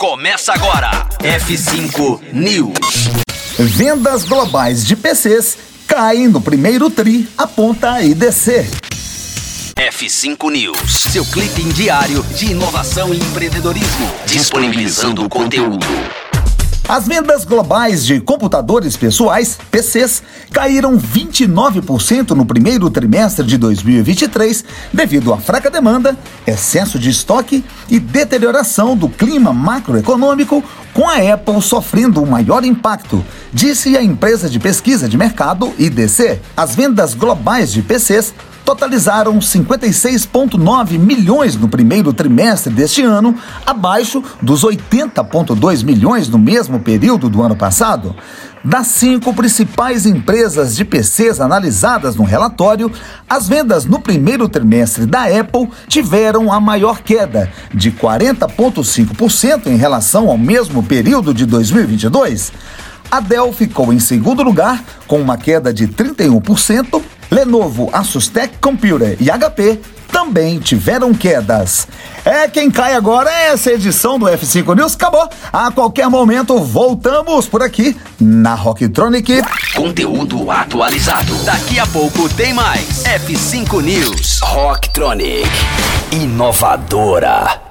Começa agora. F5 News. Vendas globais de PCs caem no primeiro tri, aponta a IDC. F5 News, seu clipe diário de inovação e empreendedorismo, disponibilizando o conteúdo. As vendas globais de computadores pessoais, PCs, caíram 29% no primeiro trimestre de 2023 devido à fraca demanda, excesso de estoque e deterioração do clima macroeconômico, com a Apple sofrendo o maior impacto, disse a empresa de pesquisa de mercado IDC. As vendas globais de PCs totalizaram 56,9 milhões no primeiro trimestre deste ano, abaixo dos 80,2 milhões no mesmo período do ano passado. Das cinco principais empresas de PCs analisadas no relatório, as vendas no primeiro trimestre da Apple tiveram a maior queda, de 40,5% em relação ao mesmo período de 2022. A Dell ficou em segundo lugar, com uma queda de 31%, Lenovo, Asus Tech Computer e HP também tiveram quedas. É quem cai agora é essa edição do F5 News acabou. A qualquer momento voltamos por aqui na Rocktronic. Conteúdo atualizado. Daqui a pouco tem mais. F5 News. Rocktronic. Inovadora.